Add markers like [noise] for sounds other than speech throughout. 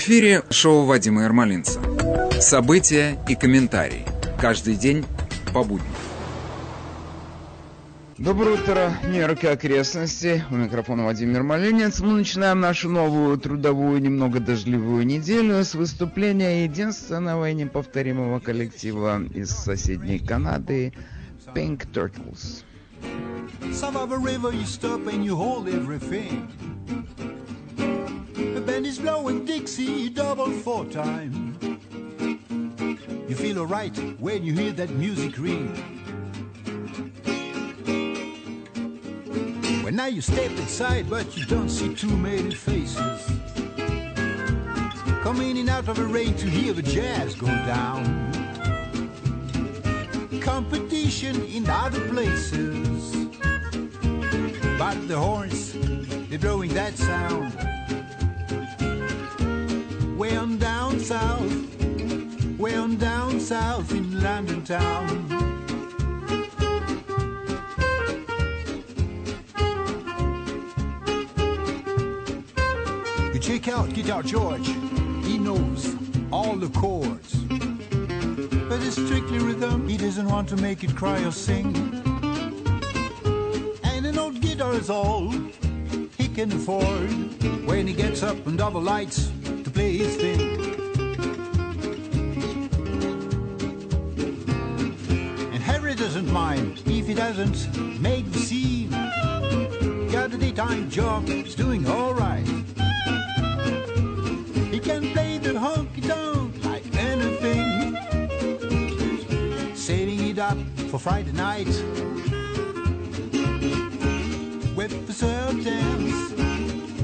В эфире шоу Вадима Ермолинца. События и комментарии. Каждый день по будням. Доброе утро, Нью-Йорк и окрестности. У микрофона Владимир Малинец. Мы начинаем нашу новую трудовую, немного дождливую неделю с выступления единственного и неповторимого коллектива из соседней Канады Pink Turtles. Some of a river you stop and you hold everything. Band is blowing Dixie double four time. You feel alright when you hear that music ring. Well, now you step inside, but you don't see too many faces. Coming in and out of the rain to hear the jazz go down. Competition in other places. But the horns, they're blowing that sound. Way on down south, way on down south in London town. You check out Guitar George, he knows all the chords. But it's strictly rhythm, he doesn't want to make it cry or sing. And an old guitar is all he can afford when he gets up under the lights play thing. And Harry doesn't mind if he doesn't make the scene. Got a daytime job, he's doing alright. He can play the honky tonk like anything. Saving it up for Friday night. With the sultans,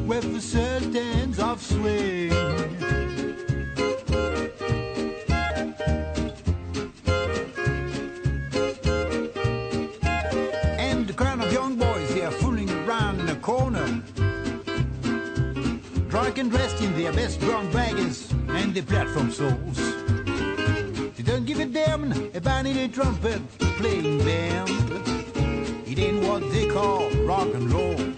with the sultans of swing. And the crowd of young boys, they are fooling around in the corner. Drunk and dressed in their best brown wagons and the platform souls. They don't give a damn about any trumpet playing band. It ain't what they call rock and roll.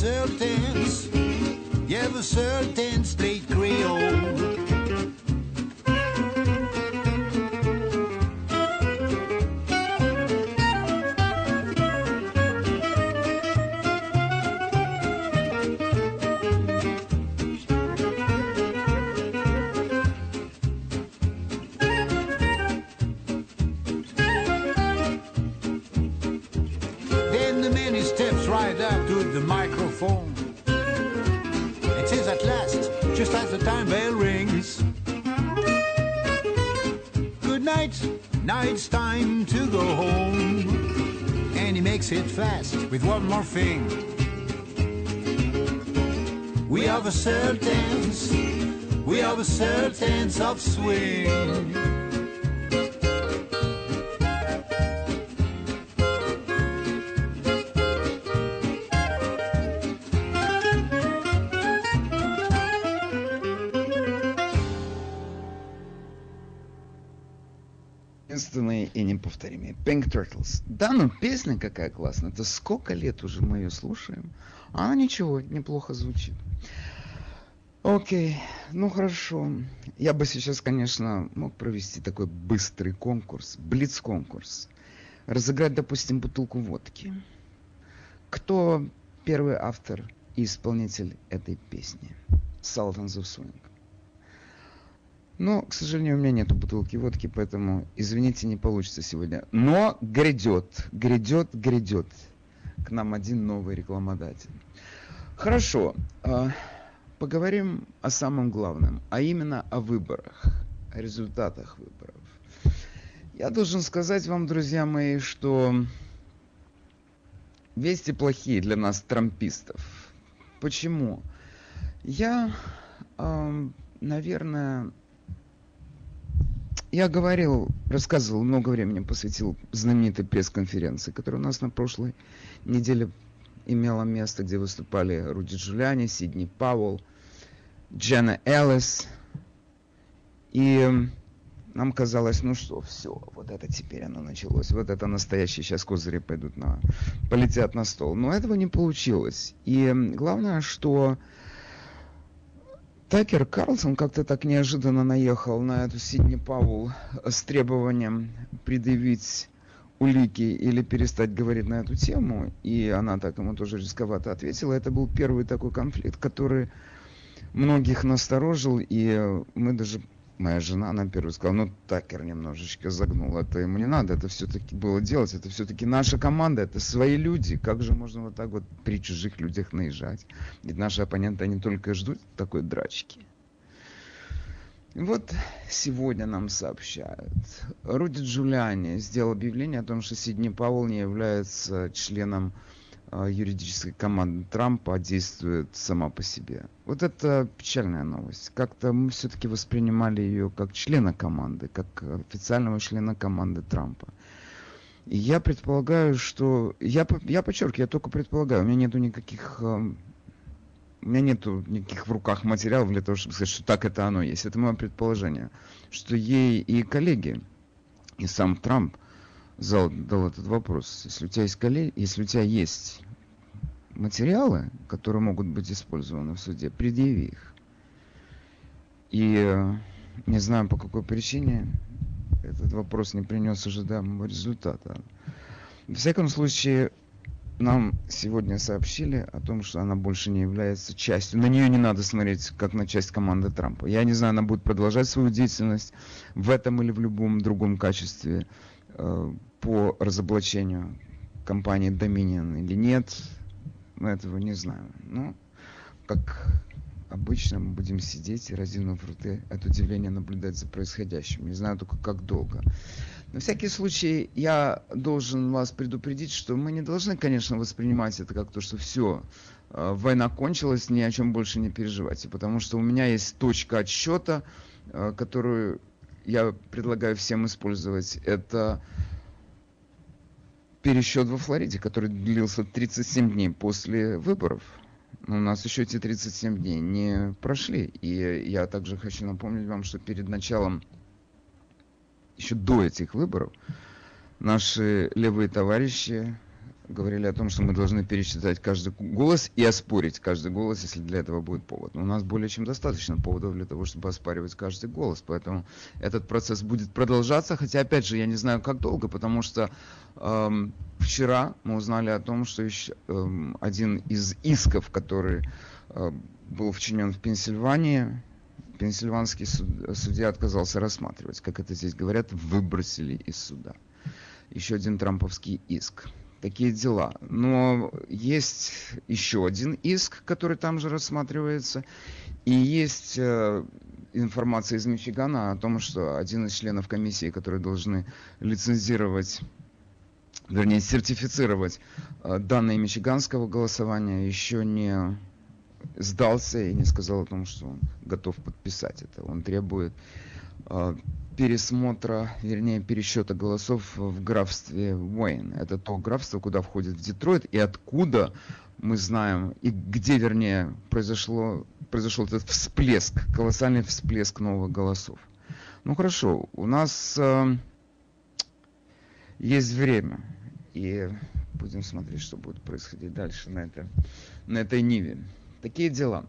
certain, you have a certain right up to the microphone and says at last, just as the time bell rings, Good night, now it's time to go home. And he makes it fast with one more thing. We are the sultans, we are the sultans of swing. Неповторимые. Pink Turtles. Да, ну песня какая классная. Это сколько лет уже мы ее слушаем. А она ничего, неплохо звучит. Окей, ну хорошо. Я бы сейчас, конечно, мог провести такой быстрый конкурс, блиц-конкурс. Разыграть, допустим, бутылку водки. Кто первый автор и исполнитель этой песни? Sultans of Swing. Но, к сожалению, у меня нету бутылки водки, поэтому, извините, не получится сегодня. Но грядет, грядет, грядет к нам один новый рекламодатель. Хорошо, а, поговорим о самом главном, а именно о выборах, о результатах выборов. Я должен сказать вам, друзья мои, что вести плохие для нас, трампистов. Почему? Я, наверное, я говорил, рассказывал, много времени посвятил знаменитой пресс-конференции, которая у нас на прошлой неделе имела место, где выступали Руди Джулиани, Сидни Пауэлл, Дженна Эллис. И нам казалось, ну что, все, вот это теперь оно началось, вот это настоящие сейчас козыри пойдут на, полетят на стол. Но этого не получилось. И главное, что Такер Карлсон как-то так неожиданно наехал на эту Сидни Паул с требованием предъявить улики или перестать говорить на эту тему, и она так ему тоже рисковато ответила. Это был первый такой конфликт, который многих насторожил, и мы даже моя жена, она первая сказала, ну Такер немножечко загнул, это ему не надо, это все-таки было делать, это все-таки наша команда, это свои люди, как же можно вот так вот при чужих людях наезжать? Ведь наши оппоненты, они только ждут такой драчки. Вот сегодня нам сообщают. Руди Джулиани сделал объявление о том, что Сидни Пауэлл не является членом юридической команды Трампа, а действует сама по себе. Вот это печальная новость. Как-то мы все-таки воспринимали ее как члена команды, как официального члена команды Трампа. И я предполагаю, что... Я, я подчеркиваю, я только предполагаю, у меня нету никаких э, у меня нету никаких в руках материалов для того, чтобы сказать, что так это оно есть. Это мое предположение, что ей и коллеги, и сам Трамп задал этот вопрос. Если у тебя есть коллеги, если у тебя есть материалы, которые могут быть использованы в суде, предъяви их. И э, не знаю по какой причине этот вопрос не принес ожидаемого результата. В всяком случае, нам сегодня сообщили о том, что она больше не является частью. На нее не надо смотреть как на часть команды Трампа. Я не знаю, она будет продолжать свою деятельность в этом или в любом другом качестве э, по разоблачению компании Dominion или нет. Мы этого не знаем. Но, как обычно, мы будем сидеть и, разинув рты, от удивления наблюдать за происходящим. Не знаю только, как долго. На всякий случай я должен вас предупредить, что мы не должны, конечно, воспринимать это как то, что все, э, война кончилась, ни о чем больше не переживайте, потому что у меня есть точка отсчета, э, которую я предлагаю всем использовать. Это пересчет во Флориде, который длился 37 дней после выборов. У нас еще эти 37 дней не прошли. И я также хочу напомнить вам, что перед началом еще до этих выборов наши левые товарищи говорили о том, что мы должны пересчитать каждый голос и оспорить каждый голос, если для этого будет повод. Но у нас более чем достаточно поводов для того, чтобы оспаривать каждый голос. Поэтому этот процесс будет продолжаться. Хотя, опять же, я не знаю, как долго, потому что эм, вчера мы узнали о том, что еще, эм, один из исков, который э, был вчинен в Пенсильвании, пенсильванский суд, судья отказался рассматривать. Как это здесь говорят, выбросили из суда. Еще один трамповский иск. Такие дела. Но есть еще один иск, который там же рассматривается. И есть э, информация из Мичигана о том, что один из членов комиссии, которые должны лицензировать вернее, сертифицировать э, данные мичиганского голосования, еще не сдался и не сказал о том, что он готов подписать это. Он требует э, пересмотра, вернее, пересчета голосов в графстве Уэйн. Это то графство, куда входит в Детройт, и откуда мы знаем, и где, вернее, произошло, произошел этот всплеск, колоссальный всплеск новых голосов. Ну хорошо, у нас э, есть время, и будем смотреть, что будет происходить дальше на, это, на этой ниве. Такие дела.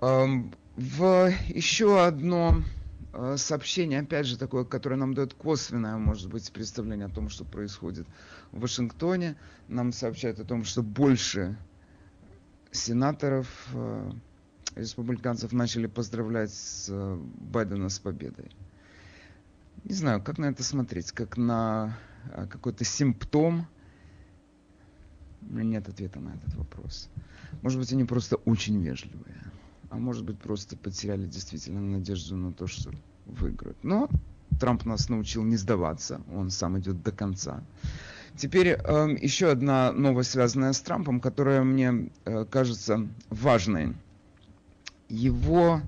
В еще одно э, сообщение, опять же, такое, которое нам дает косвенное, может быть, представление о том, что происходит в Вашингтоне. Нам сообщают о том, что больше сенаторов, э, республиканцев начали поздравлять с э, Байдена с победой. Не знаю, как на это смотреть, как на какой-то симптом у меня нет ответа на этот вопрос. Может быть, они просто очень вежливые. А может быть, просто потеряли действительно надежду на то, что выиграют. Но Трамп нас научил не сдаваться. Он сам идет до конца. Теперь э, еще одна новость, связанная с Трампом, которая мне э, кажется важной. Его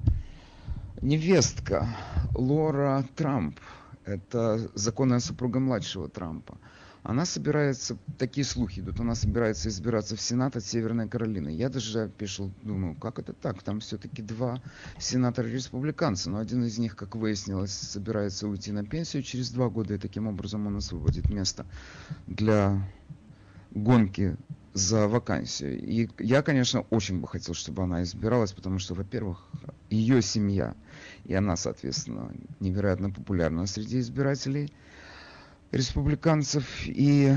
невестка Лора Трамп, это законная супруга младшего Трампа, она собирается, такие слухи идут, она собирается избираться в Сенат от Северной Каролины. Я даже пишу, думаю, как это так? Там все-таки два сенатора-республиканца, но один из них, как выяснилось, собирается уйти на пенсию через два года, и таким образом он освободит место для гонки за вакансию. И я, конечно, очень бы хотел, чтобы она избиралась, потому что, во-первых, ее семья, и она, соответственно, невероятно популярна среди избирателей республиканцев. И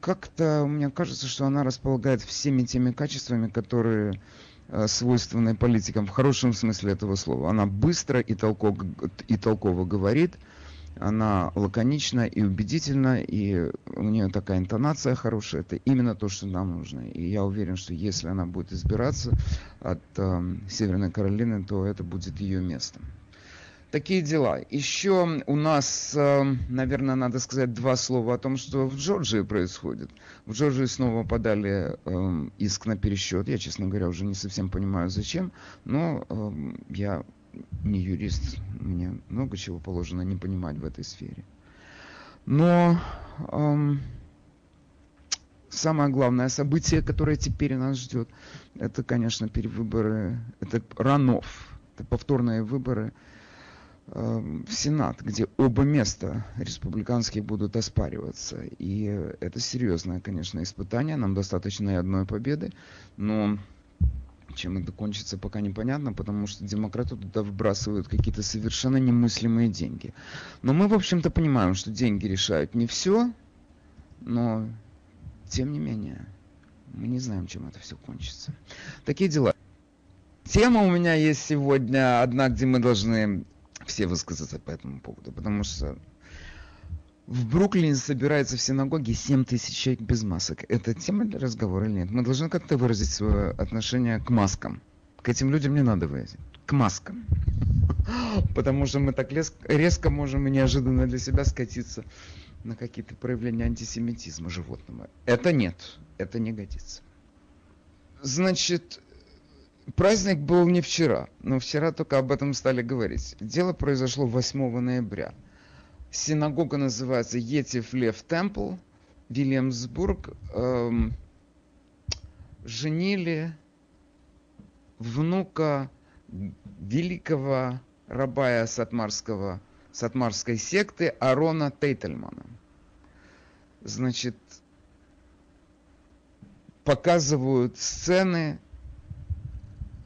как-то мне кажется, что она располагает всеми теми качествами, которые э, свойственны политикам в хорошем смысле этого слова. Она быстро и толково, и толково говорит – она лаконична и убедительна, и у нее такая интонация хорошая. Это именно то, что нам нужно. И я уверен, что если она будет избираться от э, Северной Каролины, то это будет ее место. Такие дела. Еще у нас, э, наверное, надо сказать два слова о том, что в Джорджии происходит. В Джорджии снова подали э, иск на пересчет. Я, честно говоря, уже не совсем понимаю, зачем. Но э, я не юрист, мне много чего положено не понимать в этой сфере. Но эм, самое главное событие, которое теперь нас ждет, это, конечно, перевыборы, это ранов, это повторные выборы в Сенат, где оба места республиканские будут оспариваться. И это серьезное, конечно, испытание. Нам достаточно и одной победы, но чем это кончится, пока непонятно, потому что демократы туда выбрасывают какие-то совершенно немыслимые деньги. Но мы, в общем-то, понимаем, что деньги решают не все, но, тем не менее, мы не знаем, чем это все кончится. Такие дела. Тема у меня есть сегодня одна, где мы должны все высказаться по этому поводу, потому что в Бруклине собирается в синагоге 7 тысяч человек без масок. Это тема для разговора или нет? Мы должны как-то выразить свое отношение к маскам. К этим людям не надо выразить. К маскам. [gasps] Потому что мы так резко можем и неожиданно для себя скатиться на какие-то проявления антисемитизма животного. Это нет. Это не годится. Значит, праздник был не вчера, но вчера только об этом стали говорить. Дело произошло 8 ноября – Синагога называется Етив Лев Темпл, Вильямсбург. Эм, женили внука великого рабая сатмарского, сатмарской секты Арона Тейтельмана. Значит, показывают сцены,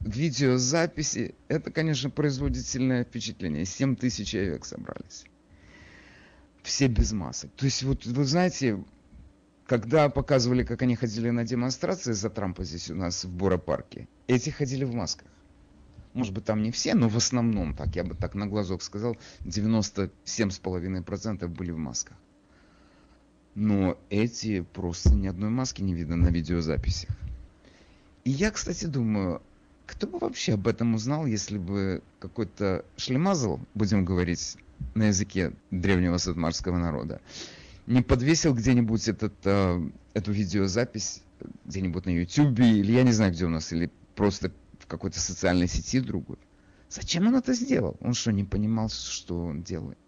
видеозаписи. Это, конечно, производит сильное впечатление. 7 тысяч человек собрались все без масок. То есть вот вы знаете, когда показывали, как они ходили на демонстрации за Трампа здесь у нас в Бора-парке, эти ходили в масках. Может быть, там не все, но в основном, так я бы так на глазок сказал, 97,5% были в масках. Но эти просто ни одной маски не видно на видеозаписях. И я, кстати, думаю, кто бы вообще об этом узнал, если бы какой-то шлемазл, будем говорить на языке древнего сатмарского народа, не подвесил где-нибудь этот, э, эту видеозапись где-нибудь на YouTube, или я не знаю, где у нас, или просто в какой-то социальной сети другой. Зачем он это сделал? Он что, не понимал, что он делает?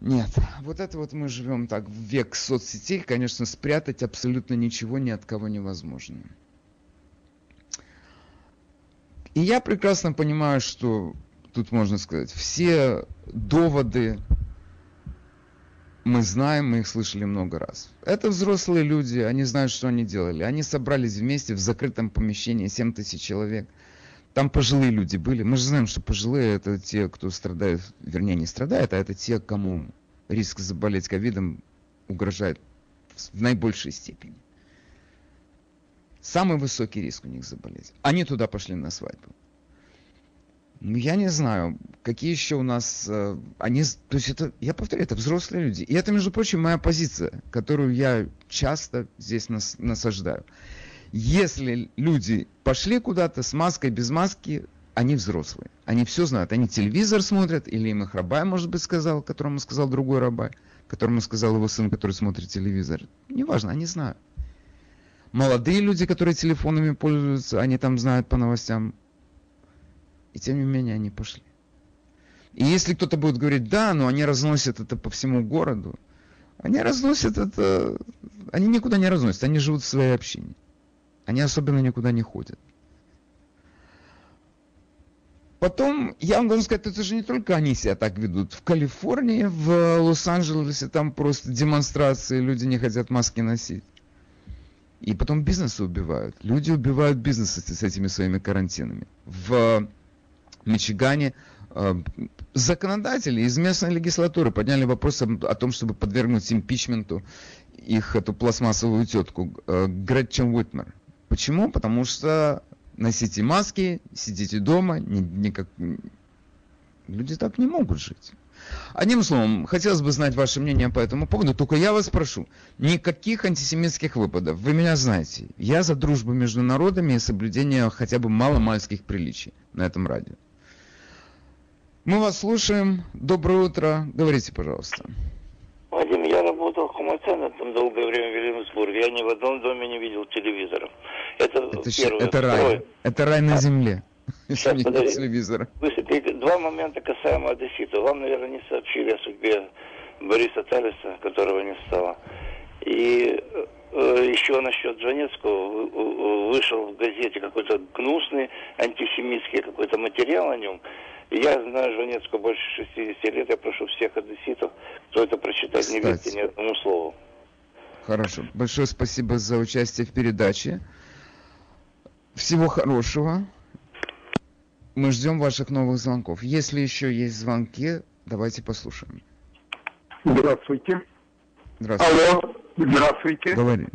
Нет, вот это вот мы живем так в век соцсетей, конечно, спрятать абсолютно ничего ни от кого невозможно. И я прекрасно понимаю, что тут можно сказать, все доводы мы знаем, мы их слышали много раз. Это взрослые люди, они знают, что они делали. Они собрались вместе в закрытом помещении, 7 тысяч человек. Там пожилые люди были. Мы же знаем, что пожилые это те, кто страдает, вернее не страдает, а это те, кому риск заболеть ковидом угрожает в наибольшей степени. Самый высокий риск у них заболеть. Они туда пошли на свадьбу. Ну, я не знаю, какие еще у нас... Э, они, то есть это, я повторяю, это взрослые люди. И это, между прочим, моя позиция, которую я часто здесь нас, насаждаю. Если люди пошли куда-то с маской, без маски, они взрослые. Они все знают. Они телевизор смотрят, или им их рабай, может быть, сказал, которому сказал другой рабай, которому сказал его сын, который смотрит телевизор. Неважно, они знают. Молодые люди, которые телефонами пользуются, они там знают по новостям, и тем не менее они пошли. И если кто-то будет говорить, да, но они разносят это по всему городу, они разносят это, они никуда не разносят, они живут в своей общине. Они особенно никуда не ходят. Потом, я вам должен сказать, это же не только они себя так ведут. В Калифорнии, в Лос-Анджелесе там просто демонстрации, люди не хотят маски носить. И потом бизнесы убивают. Люди убивают бизнесы с этими своими карантинами. В Мичигане э, законодатели из местной легислатуры подняли вопрос о том, чтобы подвергнуть импичменту их эту пластмассовую тетку э, Гретчен Уитмер. Почему? Потому что носите маски, сидите дома, ни, никак... люди так не могут жить. Одним словом, хотелось бы знать ваше мнение по этому поводу, только я вас прошу, никаких антисемитских выпадов. Вы меня знаете. Я за дружбу между народами и соблюдение хотя бы маломальских приличий на этом радио. Мы вас слушаем. Доброе утро. Говорите, пожалуйста. Вадим, я работал коммерсантом долгое время в Вильямсбурге. Я ни в одном доме не видел телевизора. Это, это, первое. это рай. Это рай на земле. Еще не нет телевизора. Высветите два момента касаемо одессита. Вам, наверное, не сообщили о судьбе Бориса Талиса, которого не стало. И э, еще насчет Жванецкого вышел в газете какой-то гнусный антисемитский какой-то материал о нем. Я знаю Жванецкого больше 60 лет. Я прошу всех одесситов, кто это прочитать, Кстати. не верьте ни одному слову. Хорошо. Большое спасибо за участие в передаче. Всего хорошего. Мы ждем ваших новых звонков. Если еще есть звонки, давайте послушаем. Здравствуйте. Здравствуйте. Алло, здравствуйте. Говори.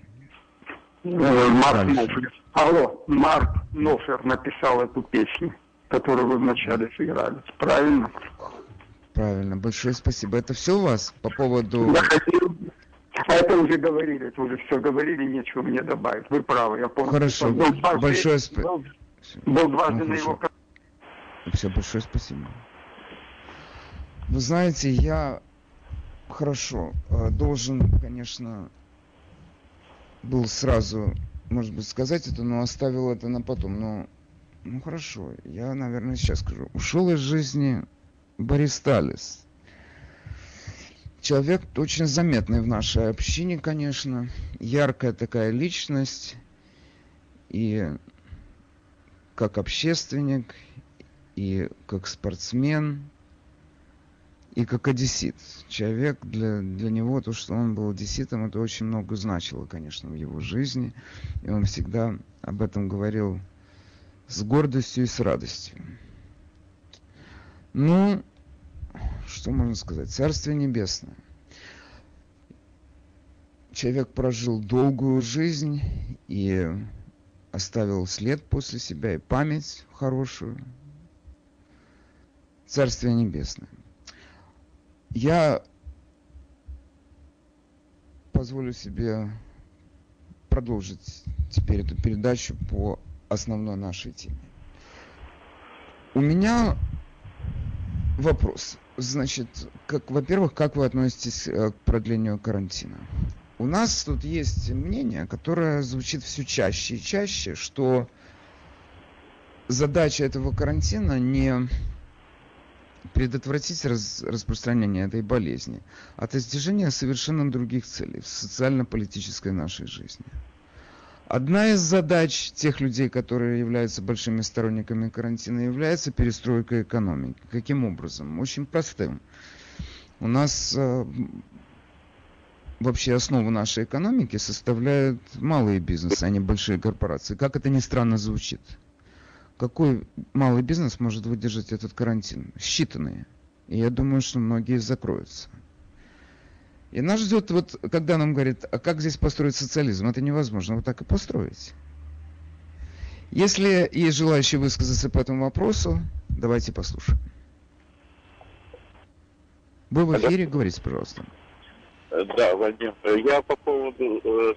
Э, Марк Нофер. Алло, Марк Нофер написал эту песню, которую вы вначале сыграли. Правильно? Правильно. Большое спасибо. Это все у вас по поводу... Я хотел... А это уже говорили, это уже все говорили, нечего мне добавить. Вы правы, я помню. Хорошо. Большое спасибо. Был, был дважды ну, на его все, большое спасибо. Вы знаете, я хорошо э, должен, конечно, был сразу, может быть, сказать это, но оставил это на потом. Но, ну хорошо, я, наверное, сейчас скажу. Ушел из жизни Борис Талис. Человек очень заметный в нашей общине, конечно. Яркая такая личность. И как общественник, и как спортсмен, и как одессит. Человек, для, для него то, что он был одесситом, это очень много значило, конечно, в его жизни. И он всегда об этом говорил с гордостью и с радостью. Ну, что можно сказать? Царствие небесное. Человек прожил долгую жизнь и оставил след после себя и память хорошую, Царствие Небесное. Я позволю себе продолжить теперь эту передачу по основной нашей теме. У меня вопрос. Значит, как, во-первых, как вы относитесь э, к продлению карантина? У нас тут есть мнение, которое звучит все чаще и чаще, что задача этого карантина не предотвратить раз, распространение этой болезни от достижения совершенно других целей в социально-политической нашей жизни. Одна из задач тех людей, которые являются большими сторонниками карантина, является перестройка экономики. Каким образом? Очень простым. У нас э, вообще основу нашей экономики составляют малые бизнесы, а не большие корпорации. Как это ни странно звучит какой малый бизнес может выдержать этот карантин? Считанные. И я думаю, что многие закроются. И нас ждет, вот, когда нам говорят, а как здесь построить социализм? Это невозможно вот так и построить. Если есть желающие высказаться по этому вопросу, давайте послушаем. Вы в эфире, говорите, пожалуйста. Да, Вадим, я по поводу, э,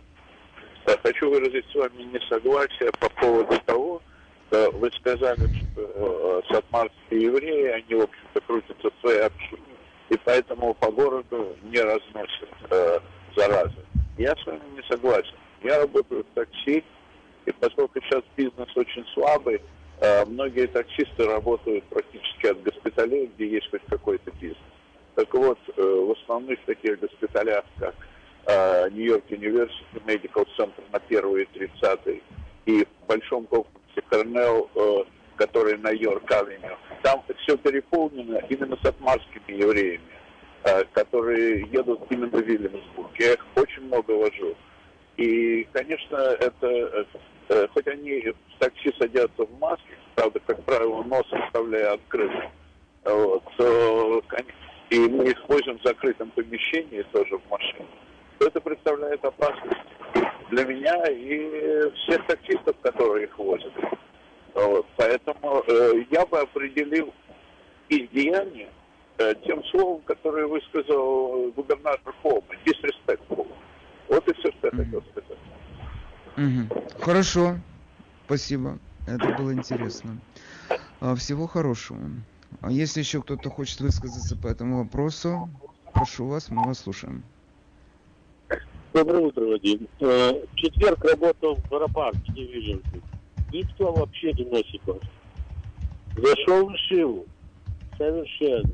хочу выразить с вами несогласие по поводу того, вы сказали, что э, сатмарские евреи, они, в общем-то, крутятся в своей общине, и поэтому по городу не разносят э, заразы. Я с вами не согласен. Я работаю в такси, и поскольку сейчас бизнес очень слабый, э, многие таксисты работают практически от госпиталей, где есть хоть какой-то бизнес. Так вот, э, в основных таких госпиталях, как э, Нью-Йорк University Medical Center на 1 и 30 и в большом комплексе Корнел, э, который на Йорк-Авеню, там все переполнено именно сатмарскими евреями, э, которые едут именно в Вильямсбург. Я их очень много вожу. И, конечно, это, э, хоть они в такси садятся в маске, правда, как правило, нос оставляя открытым, вот, то, и мы их возим в закрытом помещении тоже в машине, то это представляет опасность для меня и всех таксистов, которые их возят. Вот, поэтому э, я бы определил их деяние э, тем словом, которое высказал губернатор Хома, disrespectful. Вот и все, что я хотел сказать. Угу. Хорошо, спасибо. Это было интересно. А, всего хорошего. А если еще кто-то хочет высказаться по этому вопросу, прошу вас, мы вас слушаем. Доброе утро, Вадим. Э, четверг работал в аэропорте, не вижу. Никто вообще не носит. Зашел в Шиву. Совершенно.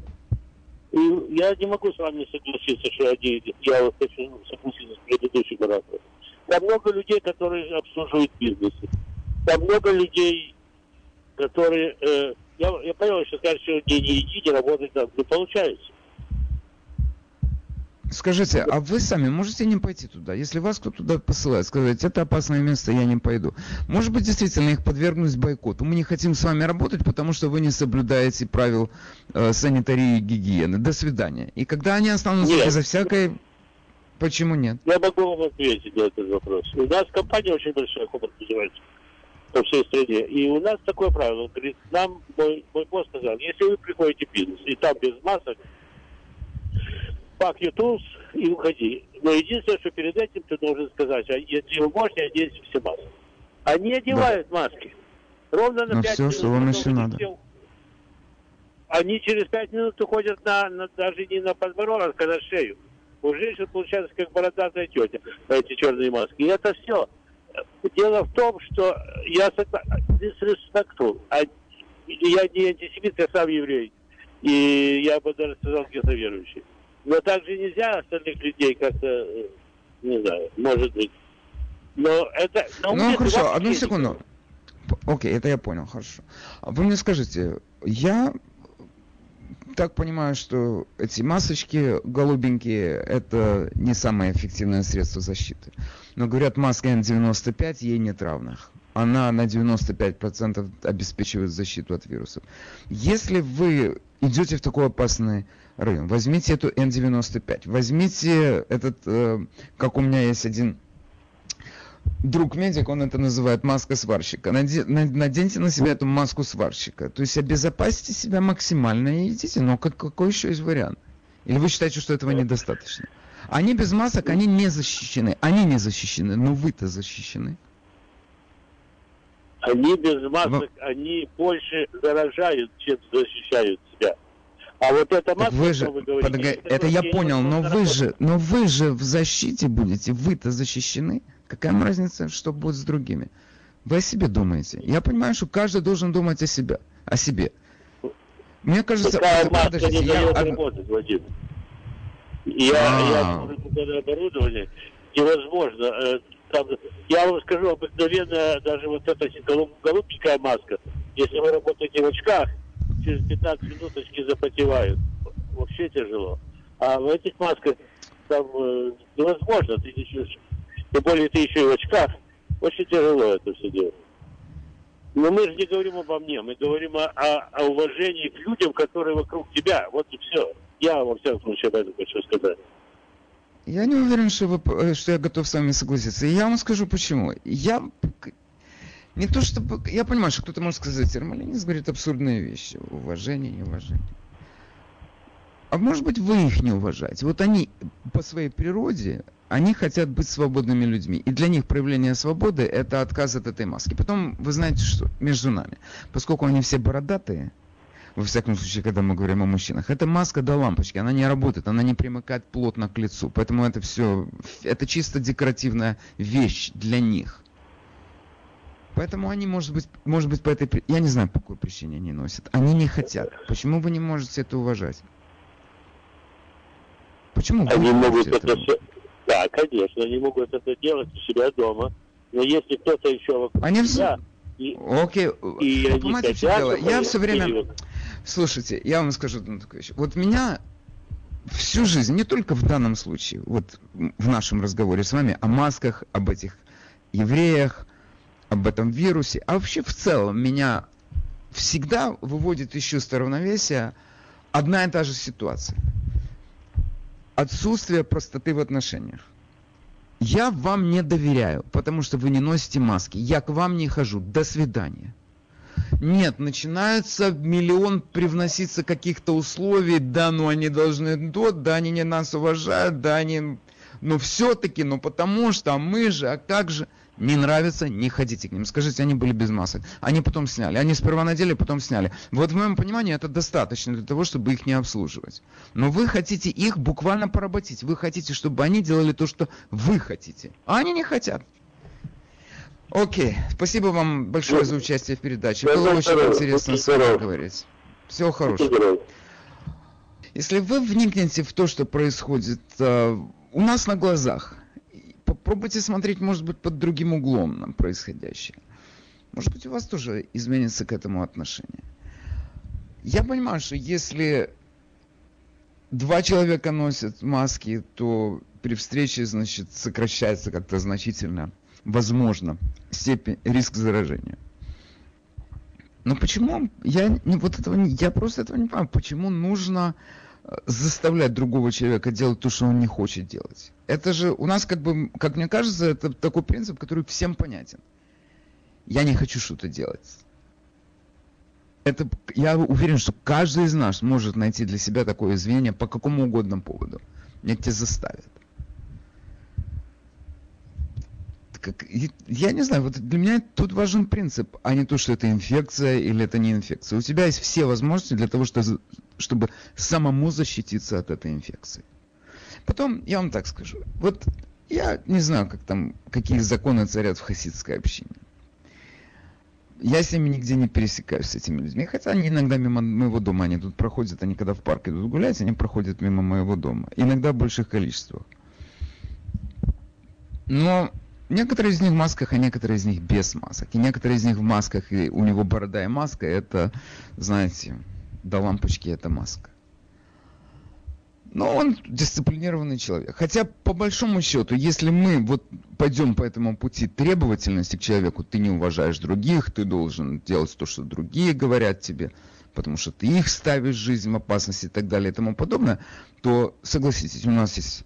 И я не могу с вами согласиться, что они, я вот хочу согласиться с предыдущим оратором. Там много людей, которые обслуживают бизнесы. Там много людей, которые... Э, я, я понял, что скажут, что не, не иди, не там. Не получается. Скажите, а вы сами можете не пойти туда? Если вас кто туда посылает, сказать, это опасное место, я не пойду. Может быть, действительно их подвергнуть бойкоту. Мы не хотим с вами работать, потому что вы не соблюдаете правил э, санитарии и гигиены. До свидания. И когда они останутся нет. безо всякой... Почему нет? Я могу вам ответить на этот вопрос. У нас компания очень большая, Хобарт называется, по всей стране. И у нас такое правило. Говорит, нам, мой, мой босс сказал, если вы приходите в бизнес, и там без масок, your tools и уходи. Но единственное, что перед этим ты должен сказать, а если вы можете, оденьте все маски. Они одевают да. маски. Ровно на Но 5 все, минут. что вам еще надо. Сел. Они через 5 минут уходят на, на, даже не на подбородок, а на шею. У женщин получается как бородатая тетя, эти черные маски. И это все. Дело в том, что я disrespectful. А я не антисемит, я сам еврей. И я бы даже сказал где-то верующий. Но также нельзя остальных людей как-то, э, не знаю, может быть. Но это... Но ну, хорошо, одну секунду. Окей, это я понял, хорошо. А вы мне скажите, я так понимаю, что эти масочки голубенькие – это не самое эффективное средство защиты. Но говорят, маска N95, ей нет равных. Она на 95% обеспечивает защиту от вирусов. Если вы идете в такой опасный район. Возьмите эту N95, возьмите этот, э, как у меня есть один друг медик, он это называет маска сварщика. наденьте на себя эту маску сварщика. То есть обезопасьте себя максимально и идите. Но как, какой еще есть вариант? Или вы считаете, что этого недостаточно? Они без масок, они не защищены. Они не защищены, но вы-то защищены. Они без масок, они больше заражают, чем защищают себя. А вот эта маска, вы же, вы говорите, подога... это, это я понял, но вы же, но вы же в защите будете, вы-то защищены. Какая вам разница, что будет с другими? Вы о себе думаете. Я понимаю, что каждый должен думать о себе, о себе. Мне кажется, Такая маска подождите, не я... работать, Вадим. Я, я а. оборудование невозможно. Э, там, я вам скажу, обыкновенно даже вот эта голубенькая маска, если вы работаете в очках, через 15 минут очки запотевают. Вообще тяжело. А в этих масках там э, невозможно. Ты еще, тем более ты еще и в очках. Очень тяжело это все делать. Но мы же не говорим обо мне, мы говорим о, о, о уважении к людям, которые вокруг тебя. Вот и все. Я во всяком случае об этом хочу сказать. Я не уверен, что, вы, э, что я готов с вами согласиться. И я вам скажу почему. Я не то чтобы... Я понимаю, что кто-то может сказать, Ермолинец говорит абсурдные вещи. Уважение, неуважение. А может быть, вы их не уважаете. Вот они по своей природе, они хотят быть свободными людьми. И для них проявление свободы – это отказ от этой маски. Потом, вы знаете что, между нами, поскольку они все бородатые, во всяком случае, когда мы говорим о мужчинах, эта маска до лампочки, она не работает, она не примыкает плотно к лицу. Поэтому это все, это чисто декоративная вещь для них. Поэтому они, может быть, может быть, по этой... Я не знаю, по какой причине они носят. Они не хотят. Почему вы не можете это уважать? Почему они могут это... это... Да, конечно, они могут это делать у себя дома. Но если кто-то еще вокруг они себя... И... Окей, и вы понимаете, что дело? Я все время... Слушайте, я вам скажу одну такую вещь. Вот меня всю жизнь, не только в данном случае, вот в нашем разговоре с вами о масках, об этих евреях, об этом вирусе, а вообще в целом меня всегда выводит из чувства равновесия одна и та же ситуация. Отсутствие простоты в отношениях. Я вам не доверяю, потому что вы не носите маски. Я к вам не хожу. До свидания. Нет, начинается миллион привноситься каких-то условий, да, ну они должны то, да, они не нас уважают, да, они, но все-таки, ну потому что, а мы же, а как же, не нравится, не ходите к ним. Скажите, они были без масок. Они потом сняли. Они сперва надели, потом сняли. Вот в моем понимании это достаточно для того, чтобы их не обслуживать. Но вы хотите их буквально поработить. Вы хотите, чтобы они делали то, что вы хотите. А они не хотят. Окей, спасибо вам большое за участие в передаче. Было очень интересно с вами говорить. Всего хорошего. Если вы вникнете в то, что происходит э, у нас на глазах, попробуйте смотреть, может быть, под другим углом на происходящее. Может быть, у вас тоже изменится к этому отношение. Я понимаю, что если два человека носят маски, то при встрече, значит, сокращается как-то значительно возможно, степень, риск заражения. Но почему, я не, вот этого я просто этого не понимаю, почему нужно заставлять другого человека делать то, что он не хочет делать. Это же у нас, как бы, как мне кажется, это такой принцип, который всем понятен. Я не хочу что-то делать. Это, я уверен, что каждый из нас может найти для себя такое извинение по какому угодно поводу. Меня тебя заставят. как, я не знаю, вот для меня тут важен принцип, а не то, что это инфекция или это не инфекция. У тебя есть все возможности для того, что, чтобы самому защититься от этой инфекции. Потом, я вам так скажу, вот я не знаю, как там, какие законы царят в хасидской общине. Я с ними нигде не пересекаюсь, с этими людьми. Хотя они иногда мимо моего дома, они тут проходят, они когда в парк идут гулять, они проходят мимо моего дома. Иногда в больших количествах. Но Некоторые из них в масках, а некоторые из них без масок. И некоторые из них в масках, и у него борода и маска, это, знаете, до лампочки это маска. Но он дисциплинированный человек. Хотя, по большому счету, если мы вот пойдем по этому пути требовательности к человеку, ты не уважаешь других, ты должен делать то, что другие говорят тебе, потому что ты их ставишь жизнь в опасность и так далее и тому подобное, то, согласитесь, у нас есть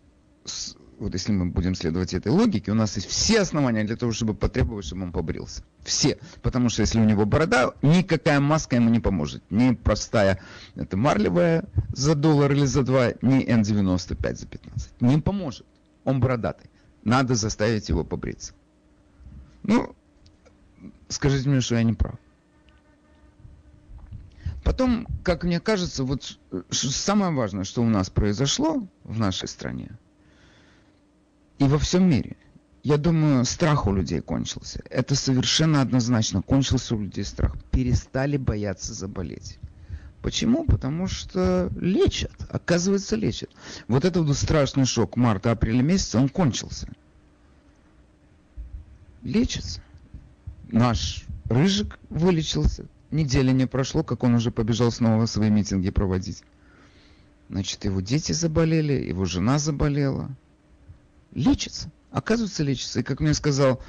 вот если мы будем следовать этой логике, у нас есть все основания для того, чтобы потребовать, чтобы он побрился. Все. Потому что если у него борода, никакая маска ему не поможет. Ни простая, это марлевая за доллар или за два, ни N95 за 15. Не поможет. Он бородатый. Надо заставить его побриться. Ну, скажите мне, что я не прав. Потом, как мне кажется, вот самое важное, что у нас произошло в нашей стране – и во всем мире. Я думаю, страх у людей кончился. Это совершенно однозначно. Кончился у людей страх. Перестали бояться заболеть. Почему? Потому что лечат. Оказывается, лечат. Вот этот вот страшный шок марта-апреля месяца, он кончился. Лечится. Наш Рыжик вылечился. Недели не прошло, как он уже побежал снова свои митинги проводить. Значит, его дети заболели, его жена заболела лечится. Оказывается, лечится. И как мне сказал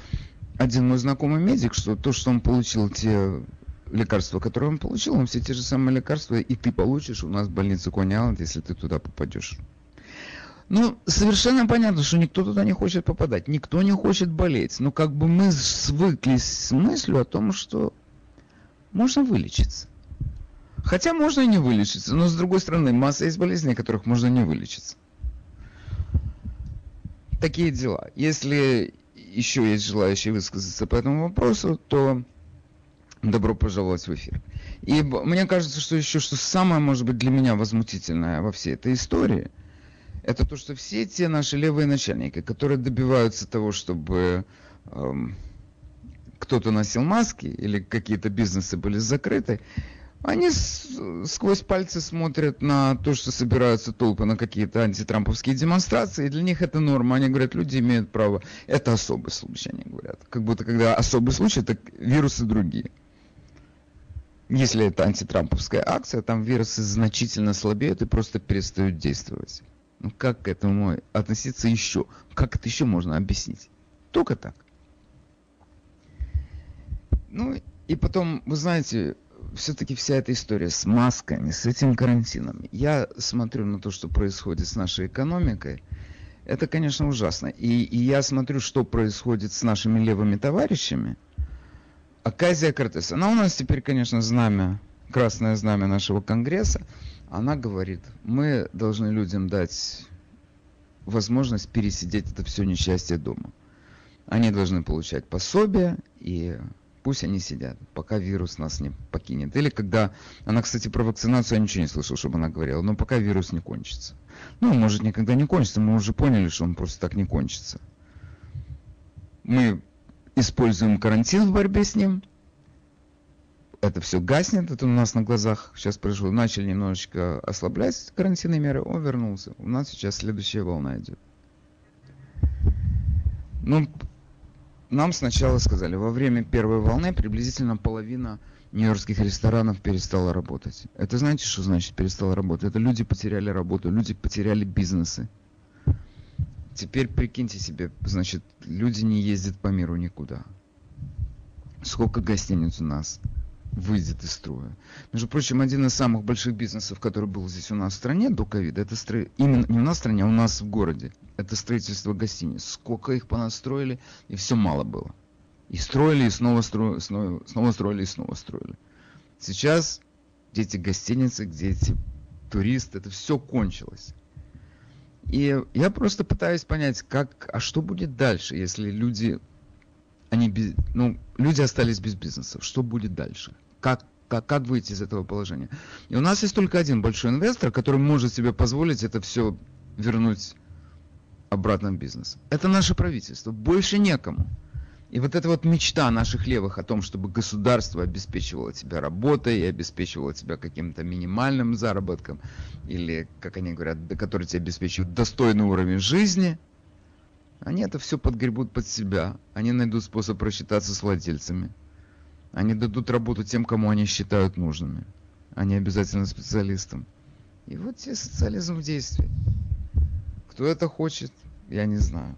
один мой знакомый медик, что то, что он получил те лекарства, которые он получил, он все те же самые лекарства, и ты получишь у нас в больнице Кони если ты туда попадешь. Ну, совершенно понятно, что никто туда не хочет попадать, никто не хочет болеть. Но как бы мы свыклись с мыслью о том, что можно вылечиться. Хотя можно и не вылечиться, но с другой стороны, масса есть болезней, которых можно не вылечиться такие дела. Если еще есть желающие высказаться по этому вопросу, то добро пожаловать в эфир. И мне кажется, что еще что самое, может быть, для меня возмутительное во всей этой истории, это то, что все те наши левые начальники, которые добиваются того, чтобы эм, кто-то носил маски или какие-то бизнесы были закрыты, они сквозь пальцы смотрят на то, что собираются толпы на какие-то антитрамповские демонстрации, и для них это норма. Они говорят, люди имеют право. Это особый случай, они говорят. Как будто когда особый случай, так вирусы другие. если это антитрамповская акция, там вирусы значительно слабеют и просто перестают действовать. Ну как к этому относиться еще? Как это еще можно объяснить? Только так. Ну и потом, вы знаете, все-таки вся эта история с масками, с этим карантином. Я смотрю на то, что происходит с нашей экономикой. Это, конечно, ужасно. И, и я смотрю, что происходит с нашими левыми товарищами. Аказия Кортес, она у нас теперь, конечно, знамя, красное знамя нашего Конгресса. Она говорит, мы должны людям дать возможность пересидеть это все несчастье дома. Они должны получать пособие и пусть они сидят, пока вирус нас не покинет. Или когда, она, кстати, про вакцинацию я ничего не слышал, чтобы она говорила, но пока вирус не кончится. Ну, может, никогда не кончится, мы уже поняли, что он просто так не кончится. Мы используем карантин в борьбе с ним. Это все гаснет, это у нас на глазах сейчас произошло. Начали немножечко ослаблять карантинные меры, он вернулся. У нас сейчас следующая волна идет. Ну, нам сначала сказали, во время первой волны приблизительно половина нью-йоркских ресторанов перестала работать. Это знаете, что значит перестала работать? Это люди потеряли работу, люди потеряли бизнесы. Теперь прикиньте себе, значит, люди не ездят по миру никуда. Сколько гостиниц у нас выйдет из строя. Между прочим, один из самых больших бизнесов, который был здесь у нас в стране до ковида, это стро... именно не у нас в стране, а у нас в городе. Это строительство гостиниц. Сколько их понастроили, и все мало было. И строили, и снова, стро... снова, снова строили, и снова строили. Сейчас где эти гостиницы, где эти туристы, это все кончилось. И я просто пытаюсь понять, как, а что будет дальше, если люди, они без, ну, люди остались без бизнеса, что будет дальше? Как, как, как выйти из этого положения? И у нас есть только один большой инвестор, который может себе позволить это все вернуть обратно в бизнес. Это наше правительство. Больше некому. И вот эта вот мечта наших левых о том, чтобы государство обеспечивало тебя работой и обеспечивало тебя каким-то минимальным заработком, или, как они говорят, который тебе обеспечивает достойный уровень жизни, они это все подгребут под себя. Они найдут способ рассчитаться с владельцами. Они дадут работу тем, кому они считают нужными, не обязательно специалистам. И вот тебе социализм в действии. Кто это хочет, я не знаю.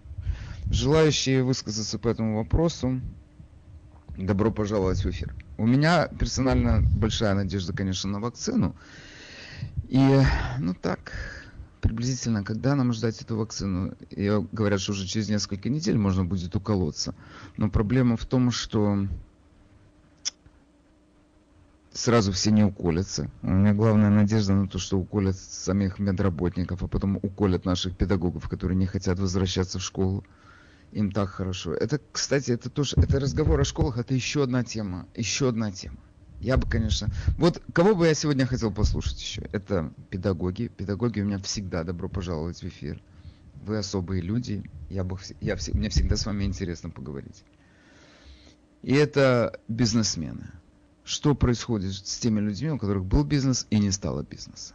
Желающие высказаться по этому вопросу, добро пожаловать в эфир. У меня персонально большая надежда, конечно, на вакцину. И, ну так, приблизительно, когда нам ждать эту вакцину? И говорят, что уже через несколько недель можно будет уколоться. Но проблема в том, что сразу все не уколятся. У меня главная надежда на то, что уколят самих медработников, а потом уколят наших педагогов, которые не хотят возвращаться в школу им так хорошо. Это, кстати, это тоже, это разговор о школах, это еще одна тема, еще одна тема. Я бы, конечно, вот кого бы я сегодня хотел послушать еще? Это педагоги. Педагоги у меня всегда добро пожаловать в эфир. Вы особые люди. Я бы, я, мне всегда с вами интересно поговорить. И это бизнесмены. Что происходит с теми людьми, у которых был бизнес и не стало бизнеса?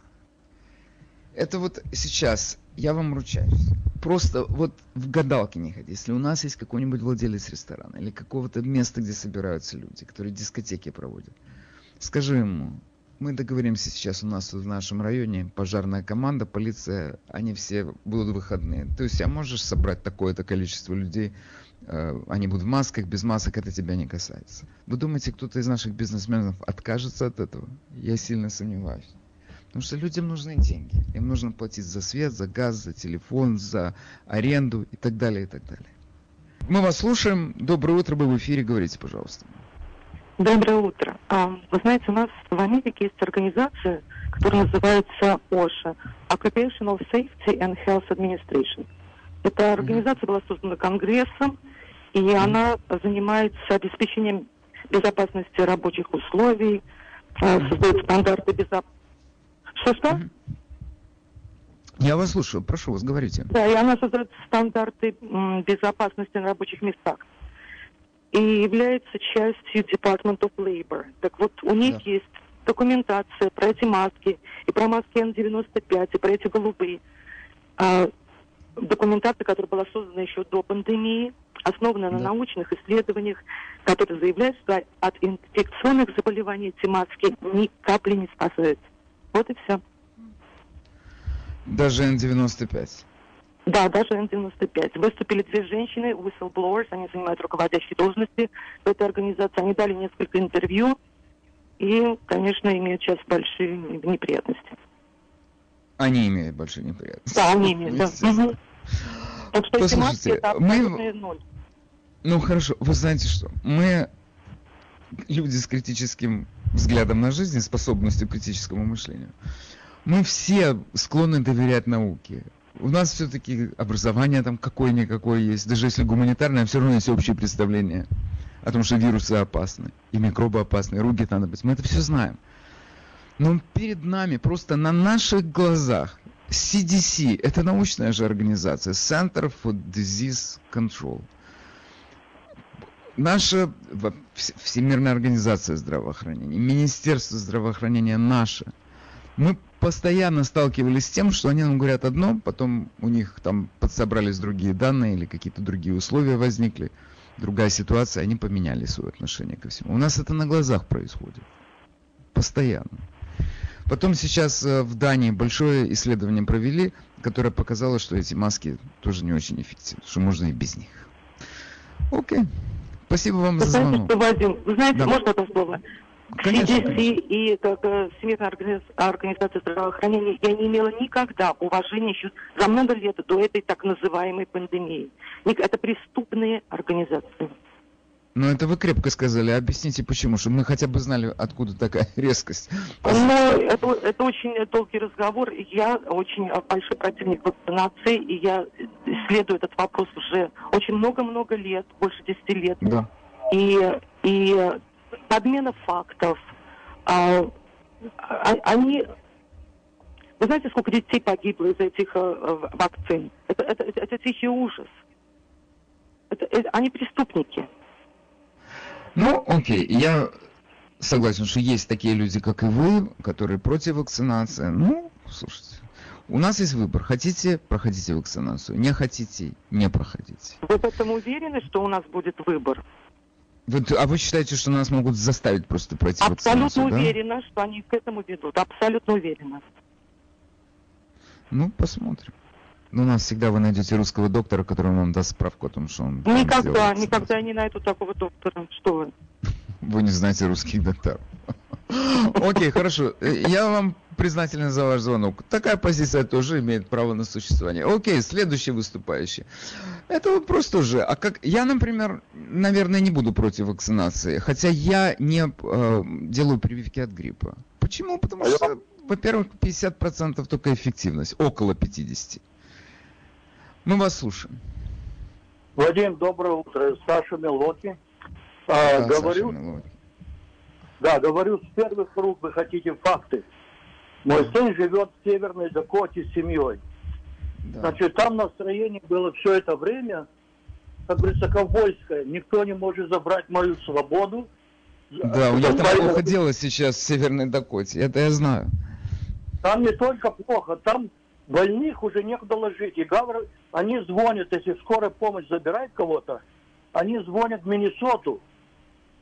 Это вот сейчас, я вам ручаюсь, просто вот в гадалки не ходи. Если у нас есть какой-нибудь владелец ресторана или какого-то места, где собираются люди, которые дискотеки проводят, скажи ему, мы договоримся сейчас у нас в нашем районе, пожарная команда, полиция, они все будут выходные. То есть, а можешь собрать такое-то количество людей, э, они будут в масках, без масок, это тебя не касается. Вы думаете, кто-то из наших бизнесменов откажется от этого? Я сильно сомневаюсь. Потому что людям нужны деньги. Им нужно платить за свет, за газ, за телефон, за аренду и так далее, и так далее. Мы вас слушаем. Доброе утро, вы в эфире. Говорите, пожалуйста. Доброе утро. А, вы знаете, у нас в Америке есть организация, которая называется OSHA, Occupational Safety and Health Administration. Эта организация была создана Конгрессом, и она занимается обеспечением безопасности рабочих условий, а, создает стандарты безопасности что-что? Я вас слушаю, прошу вас, говорите. Да, и она создает стандарты безопасности на рабочих местах и является частью Department of Labor. Так вот, у них да. есть документация про эти маски, и про маски N95, и про эти голубые. А, документация, которая была создана еще до пандемии, основана на научных исследованиях, которые заявляют, что от инфекционных заболеваний эти маски ни капли не спасают. Вот и все. Даже N95? Да, даже N95. Выступили две женщины, whistleblowers, они занимают руководящие должности в этой организации. Они дали несколько интервью и, конечно, имеют сейчас большие неприятности. Они имеют большие неприятности. Да, они имеют, да. Угу. Так что Послушайте, это мы... ноль. Ну хорошо, вы знаете что? Мы люди с критическим взглядом на жизнь, способностью к критическому мышлению. Мы все склонны доверять науке. У нас все-таки образование там какое-никакое есть. Даже если гуманитарное, все равно есть общее представление о том, что вирусы опасны, и микробы опасны, и руки надо быть. Мы это все знаем. Но перед нами, просто на наших глазах, CDC, это научная же организация, Center for Disease Control. Наша Всемирная организация здравоохранения, Министерство здравоохранения наше. Мы постоянно сталкивались с тем, что они нам говорят одно, потом у них там подсобрались другие данные или какие-то другие условия возникли, другая ситуация, они поменяли свое отношение ко всему. У нас это на глазах происходит. Постоянно. Потом сейчас э, в Дании большое исследование провели, которое показало, что эти маски тоже не очень эффективны, что можно и без них. Окей. Спасибо вам вы за звонок. Знаете, Вадим, вы знаете, да. можно одно слово? Конечно, CDC конечно. и как э, Всемирная организация здравоохранения я не имела никогда уважения еще за много лет до этой так называемой пандемии. Это преступные организации. Ну, это вы крепко сказали. Объясните, почему, чтобы мы хотя бы знали, откуда такая [laughs] резкость. Ну, это, это очень долгий разговор. Я очень большой противник вакцинации, и я исследую этот вопрос уже очень много-много лет, больше 10 лет. Да. И, и подмена фактов, а, а, они... Вы знаете, сколько детей погибло из этих а, вакцин? Это, это, это, это тихий ужас. Это, это, они преступники. Ну, окей, я согласен, что есть такие люди, как и вы, которые против вакцинации. Ну, слушайте, у нас есть выбор. Хотите, проходите вакцинацию. Не хотите, не проходите. Вы в этом уверены, что у нас будет выбор? Вы, а вы считаете, что нас могут заставить просто пройти Абсолютно вакцинацию? Абсолютно уверена, да? что они к этому ведут. Абсолютно уверена. Ну, посмотрим. Ну, у нас всегда вы найдете русского доктора, который вам даст справку о том, что он... Никогда, никогда я не найду такого доктора. Что вы? Вы не знаете русских докторов. [laughs] Окей, хорошо. Я вам признателен за ваш звонок. Такая позиция тоже имеет право на существование. Окей, следующий выступающий. Это вопрос тоже. А как я, например, наверное, не буду против вакцинации, хотя я не э, делаю прививки от гриппа. Почему? Потому что, во-первых, 50% только эффективность, около 50. Мы вас слушаем. Владимир, доброе утро. Саша Мелоки. А, да, говорю, Мелоки. да, говорю с первых рук, вы хотите факты. Мой сын живет в Северной Дакоте с семьей. Да. Значит, там настроение было все это время, как говорится, ковбойское. Никто не может забрать мою свободу. Да, у них там плохо дело сейчас в Северной Дакоте, это я знаю. Там не только плохо, там больных уже некуда ложить. И Гавр, они звонят, если скорая помощь забирает кого-то, они звонят в Миннесоту.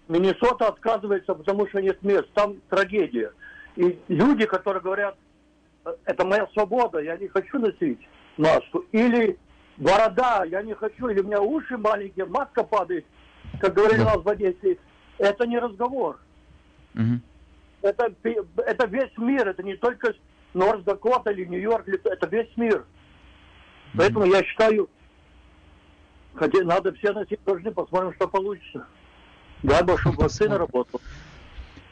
Миннесота отказывается, потому что нет мест. Там трагедия. И люди, которые говорят, это моя свобода, я не хочу носить маску. Или борода, я не хочу, или у меня уши маленькие, маска падает, как говорили да. у нас в Одессе. Это не разговор. Угу. Это, это весь мир, это не только Норс-Дакота или Нью-Йорк, это весь мир. Поэтому я считаю, хотя надо все носить должны, посмотрим, что получится. Дай Бог, чтобы вакцина работала.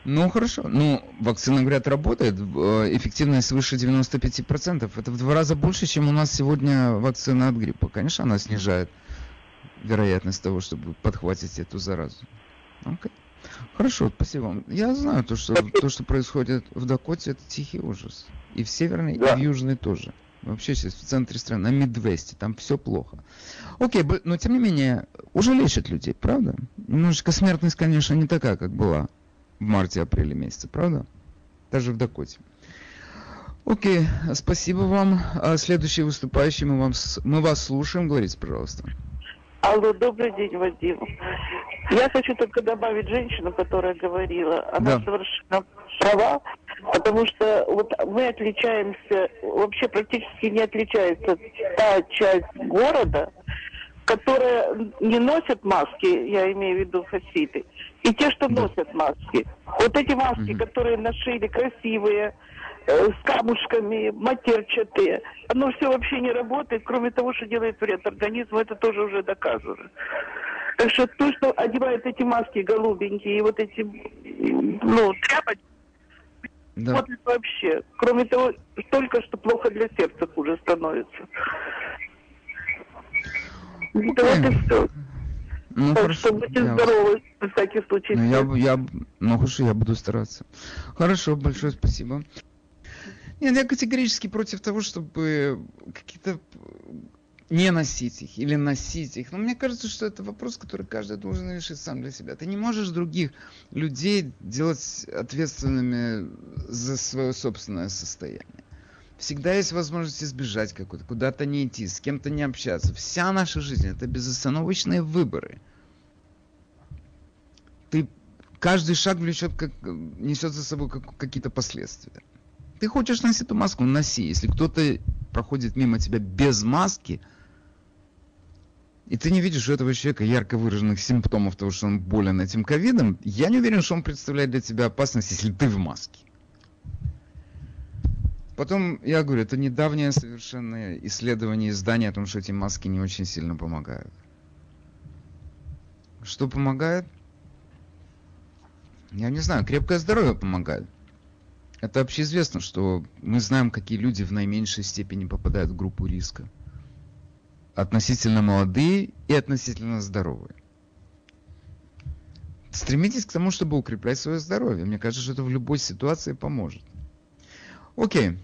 Ну, хорошо. Ну, вакцина, говорят, работает. Э, эффективность выше 95%. Это в два раза больше, чем у нас сегодня вакцина от гриппа. Конечно, она снижает вероятность того, чтобы подхватить эту заразу. Okay. Хорошо, спасибо вам. Я знаю то, что то, что происходит в Дакоте, это тихий ужас. И в Северной, да. и в Южной тоже. Вообще сейчас в центре страны, на Мидвесте, там все плохо. Окей, но тем не менее, уже лечат людей, правда? Немножечко смертность, конечно, не такая, как была в марте-апреле месяце, правда? Даже в Дакоте. Окей, спасибо вам. А следующий выступающий, мы, вам, мы вас слушаем. Говорите, пожалуйста. Алло, добрый день, Вадим. Я хочу только добавить женщину, которая говорила. Она да. совершенно права, потому что вот мы отличаемся, вообще практически не отличается та часть города, которая не носит маски, я имею в виду хасиды, и те, что да. носят маски. Вот эти маски, угу. которые нашили красивые, Э, с камушками, матерчатые. Оно все вообще не работает, кроме того, что делает вред организму, это тоже уже доказано. Так что то, что одевают эти маски голубенькие и вот эти, ну, тряпочки, да. вот вообще. Кроме того, только что плохо для сердца хуже становится. Это вот и все. Ну, так хорошо. что будьте я... здоровы, на всякий случай. Ну, я, я, ну, хорошо, я буду стараться. Хорошо, большое спасибо. Нет, я категорически против того, чтобы какие-то не носить их или носить их. Но мне кажется, что это вопрос, который каждый должен решить сам для себя. Ты не можешь других людей делать ответственными за свое собственное состояние. Всегда есть возможность избежать какой-то, куда-то не идти, с кем-то не общаться. Вся наша жизнь это безостановочные выборы. Ты каждый шаг влечет, как, несет за собой как, какие-то последствия. Ты хочешь носить эту маску? Носи. Если кто-то проходит мимо тебя без маски, и ты не видишь у этого человека ярко выраженных симптомов того, что он болен этим ковидом, я не уверен, что он представляет для тебя опасность, если ты в маске. Потом, я говорю, это недавнее совершенно исследование издания о том, что эти маски не очень сильно помогают. Что помогает? Я не знаю, крепкое здоровье помогает. Это общеизвестно, что мы знаем, какие люди в наименьшей степени попадают в группу риска. Относительно молодые и относительно здоровые. Стремитесь к тому, чтобы укреплять свое здоровье. Мне кажется, что это в любой ситуации поможет. Окей.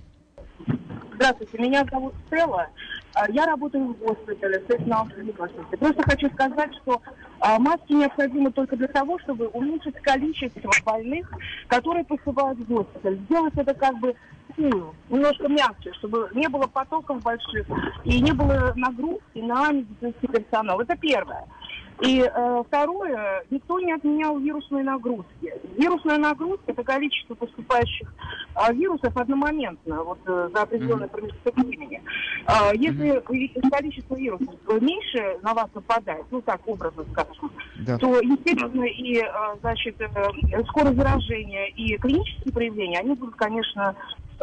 Здравствуйте, меня зовут Стелла. А, я работаю в госпитале, в Просто хочу сказать, что а, маски необходимы только для того, чтобы уменьшить количество больных, которые поступают в госпиталь. Сделать это как бы ну, немножко мягче, чтобы не было потоков больших и не было нагрузки на медицинский персонал. Это первое. И э, второе, никто не отменял вирусные нагрузки. Вирусная нагрузка – это количество поступающих э, вирусов одномоментно, вот э, за определенный mm-hmm. промежуток времени. Э, если mm-hmm. количество вирусов меньше на вас нападает, ну так образно скажем, да. то, естественно, и, э, значит, э, скорость заражения и клинические проявления, они будут, конечно,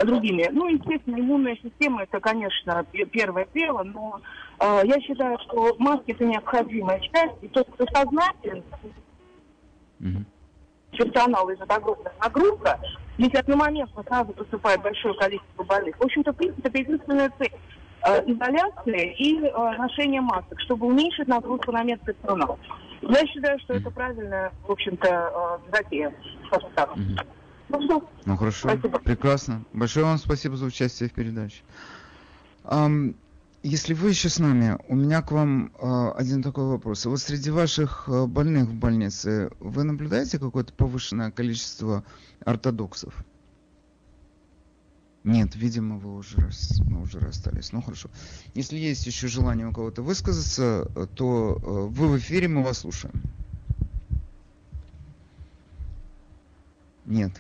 другими. Ну, естественно, иммунная система это, конечно, первое дело, но э, я считаю, что маски это необходимая часть, и тот, кто сознателен, mm-hmm. персонал из-за огромная нагрузка, если одномоментно сразу поступает большое количество больных, в общем-то, в принципе, это единственная цель э, изоляции и э, ношение масок, чтобы уменьшить нагрузку на медперсонал. Я считаю, что это правильная, в общем-то, э, затея. Mm-hmm. Ну, ну хорошо, спасибо. прекрасно. Большое вам спасибо за участие в передаче. Um, если вы еще с нами, у меня к вам uh, один такой вопрос. Вот среди ваших uh, больных в больнице вы наблюдаете какое-то повышенное количество ортодоксов? Нет, видимо, вы уже, раз, мы уже расстались. Ну хорошо. Если есть еще желание у кого-то высказаться, то uh, вы в эфире, мы вас слушаем. Нет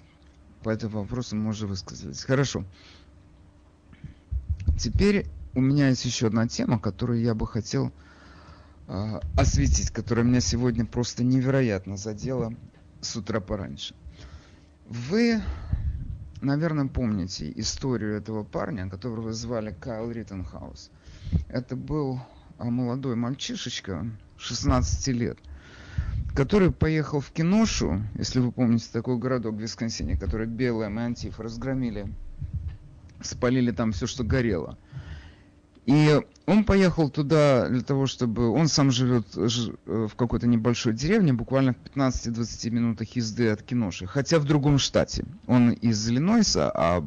по этому вопросу мы уже. Хорошо. Теперь у меня есть еще одна тема, которую я бы хотел э, осветить, которая меня сегодня просто невероятно задела с утра пораньше. Вы, наверное, помните историю этого парня, которого звали Кайл Риттенхаус. Это был а, молодой мальчишечка, 16 лет – который поехал в Киношу, если вы помните такой городок в Висконсине, который белые и разгромили, спалили там все, что горело. И он поехал туда для того, чтобы... Он сам живет в какой-то небольшой деревне, буквально в 15-20 минутах езды от Киноши, хотя в другом штате. Он из Иллинойса, а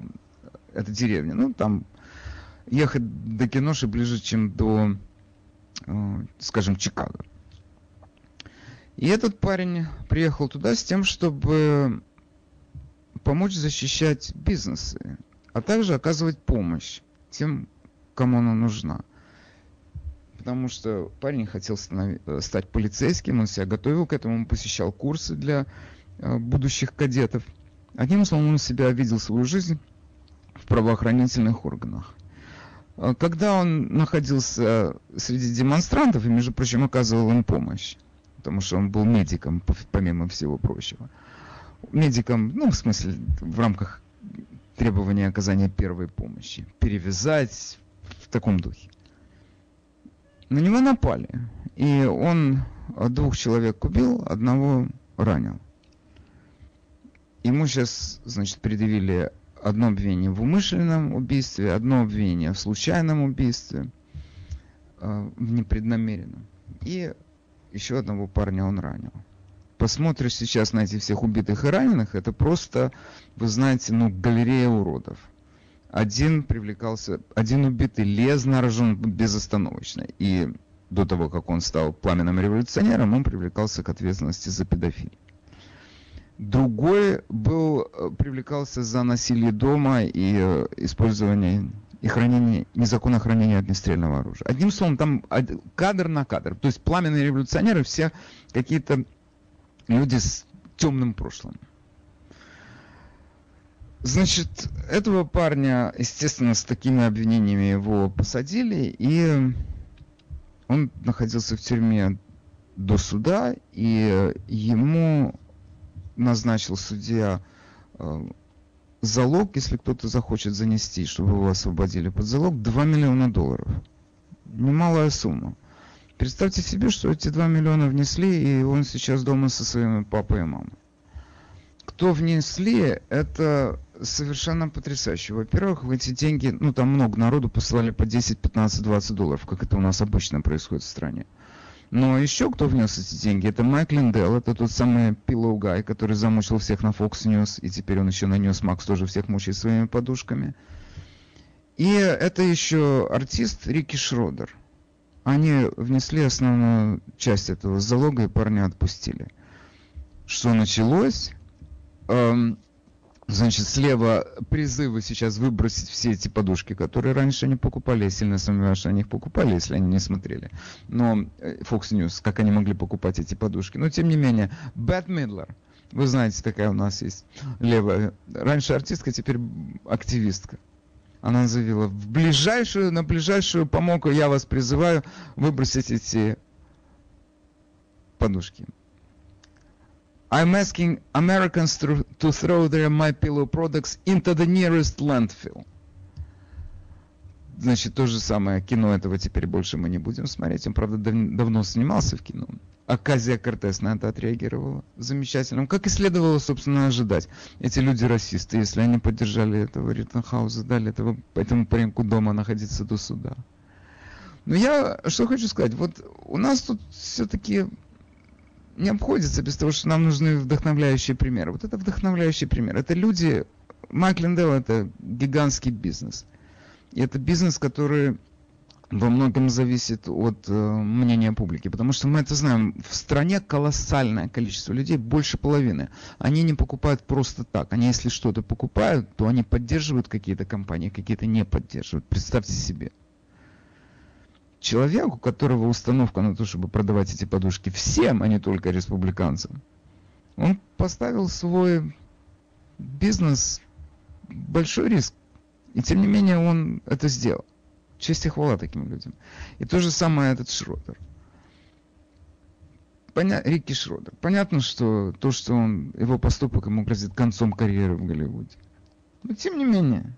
это деревня. Ну, там ехать до Киноши ближе, чем до, э, скажем, Чикаго. И этот парень приехал туда с тем, чтобы помочь защищать бизнесы а также оказывать помощь тем, кому она нужна. Потому что парень хотел стать полицейским, он себя готовил к этому, он посещал курсы для будущих кадетов. Одним словом, он себя видел свою жизнь в правоохранительных органах. А когда он находился среди демонстрантов и, между прочим, оказывал им помощь, потому что он был медиком, помимо всего прочего. Медиком, ну, в смысле, в рамках требования оказания первой помощи. Перевязать в таком духе. На него напали. И он двух человек убил, одного ранил. Ему сейчас, значит, предъявили одно обвинение в умышленном убийстве, одно обвинение в случайном убийстве, э, в непреднамеренном. И еще одного парня он ранил. Посмотришь сейчас на этих всех убитых и раненых, это просто, вы знаете, ну, галерея уродов. Один привлекался, один убитый лез на рожон безостановочно. И до того, как он стал пламенным революционером, он привлекался к ответственности за педофилию. Другой был, э, привлекался за насилие дома и э, использование и хранение, незаконное хранение огнестрельного оружия. Одним словом, там кадр на кадр. То есть пламенные революционеры все какие-то люди с темным прошлым. Значит, этого парня, естественно, с такими обвинениями его посадили, и он находился в тюрьме до суда, и ему назначил судья э, залог, если кто-то захочет занести, чтобы его освободили под залог, 2 миллиона долларов. Немалая сумма. Представьте себе, что эти 2 миллиона внесли, и он сейчас дома со своими папой и мамой. Кто внесли, это совершенно потрясающе. Во-первых, в эти деньги, ну там много народу послали по 10, 15, 20 долларов, как это у нас обычно происходит в стране. Но еще кто внес эти деньги, это Майк Линдел, это тот самый Pillow Guy, который замучил всех на Fox News, и теперь он еще на Newsmax тоже всех мучает своими подушками. И это еще артист Рики Шродер. Они внесли основную часть этого залога и парня отпустили. Что началось? Эм, Значит, слева призывы сейчас выбросить все эти подушки, которые раньше они покупали. Я сильно сомневаюсь, что они их покупали, если они не смотрели. Но э, Fox News, как они могли покупать эти подушки. Но тем не менее, Бет Мидлер, вы знаете, такая у нас есть левая. Раньше артистка, теперь активистка. Она заявила, в ближайшую, на ближайшую помойку я вас призываю выбросить эти подушки. I'm asking Americans to, to throw their My Pillow products into the nearest landfill. Значит, то же самое кино этого теперь больше мы не будем смотреть. Он, правда, дав давно снимался в кино. Аказия Кортес на это отреагировала замечательно. Как и следовало, собственно, ожидать. Эти люди расисты, если они поддержали этого Риттенхауза, дали этого, этому пареньку дома находиться до суда. Но я что хочу сказать. Вот у нас тут все-таки не обходится без того, что нам нужны вдохновляющие примеры. Вот это вдохновляющий пример. Это люди... Майк Линдел – это гигантский бизнес. И это бизнес, который во многом зависит от э, мнения публики, потому что мы это знаем, в стране колоссальное количество людей, больше половины. Они не покупают просто так. Они если что-то покупают, то они поддерживают какие-то компании, какие-то не поддерживают. Представьте себе человек, у которого установка на то, чтобы продавать эти подушки всем, а не только республиканцам, он поставил свой бизнес большой риск. И тем не менее он это сделал. Честь и хвала таким людям. И то же самое этот Шродер. Поня... Рикки Шродер. Понятно, что то, что он, его поступок ему грозит концом карьеры в Голливуде. Но тем не менее,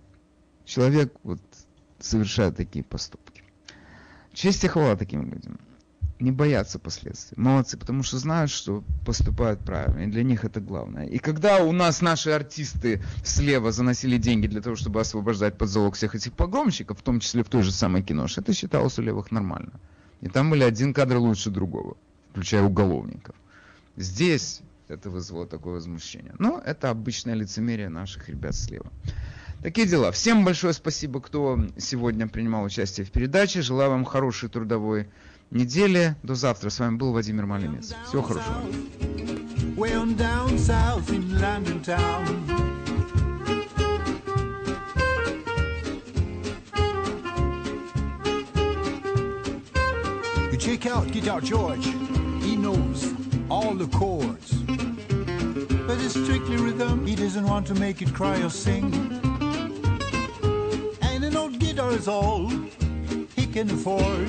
человек вот совершает такие поступки. Честь и хвала таким людям. Не боятся последствий. Молодцы, потому что знают, что поступают правильно. И для них это главное. И когда у нас наши артисты слева заносили деньги для того, чтобы освобождать под залог всех этих погромщиков, в том числе в той же самой киноше, это считалось у левых нормально. И там были один кадр лучше другого, включая уголовников. Здесь это вызвало такое возмущение. Но это обычное лицемерие наших ребят слева. Такие дела. Всем большое спасибо, кто сегодня принимал участие в передаче. Желаю вам хорошей трудовой недели. До завтра. С вами был Владимир Малинец. Всего хорошего. Check out Guitar George. He knows all the chords. But it's strictly rhythm. He doesn't want to make it cry or sing. Guitar is all he can afford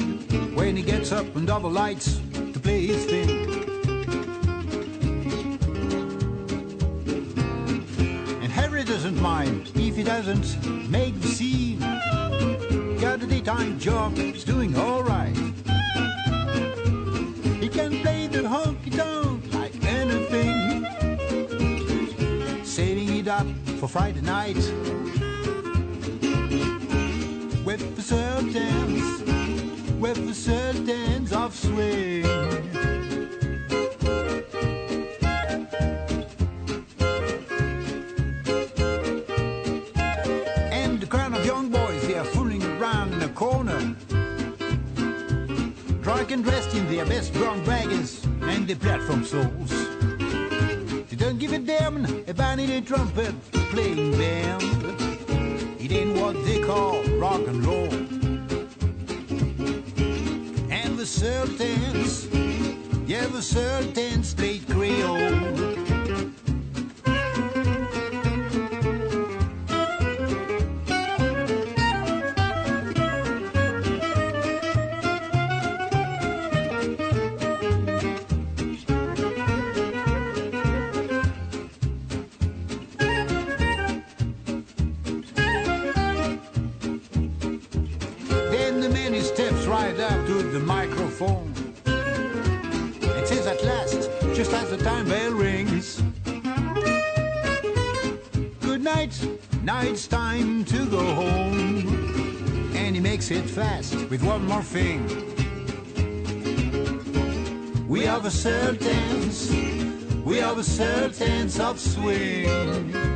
when he gets up and double lights to play his thing. And Harry doesn't mind if he doesn't make the scene. Got a daytime job, he's doing alright. He can play the honky tonk like anything. Saving it up for Friday night. With the sultans of swing. And the crowd of young boys, they are fooling around in the corner. Drunk and dressed in their best brown baggers and their platform souls. They don't give a damn about any trumpet playing band. It ain't what they call rock and roll a certain, you have a certain straight Creole. Fast with one more thing. We are the sultans, we are the sultans of swing.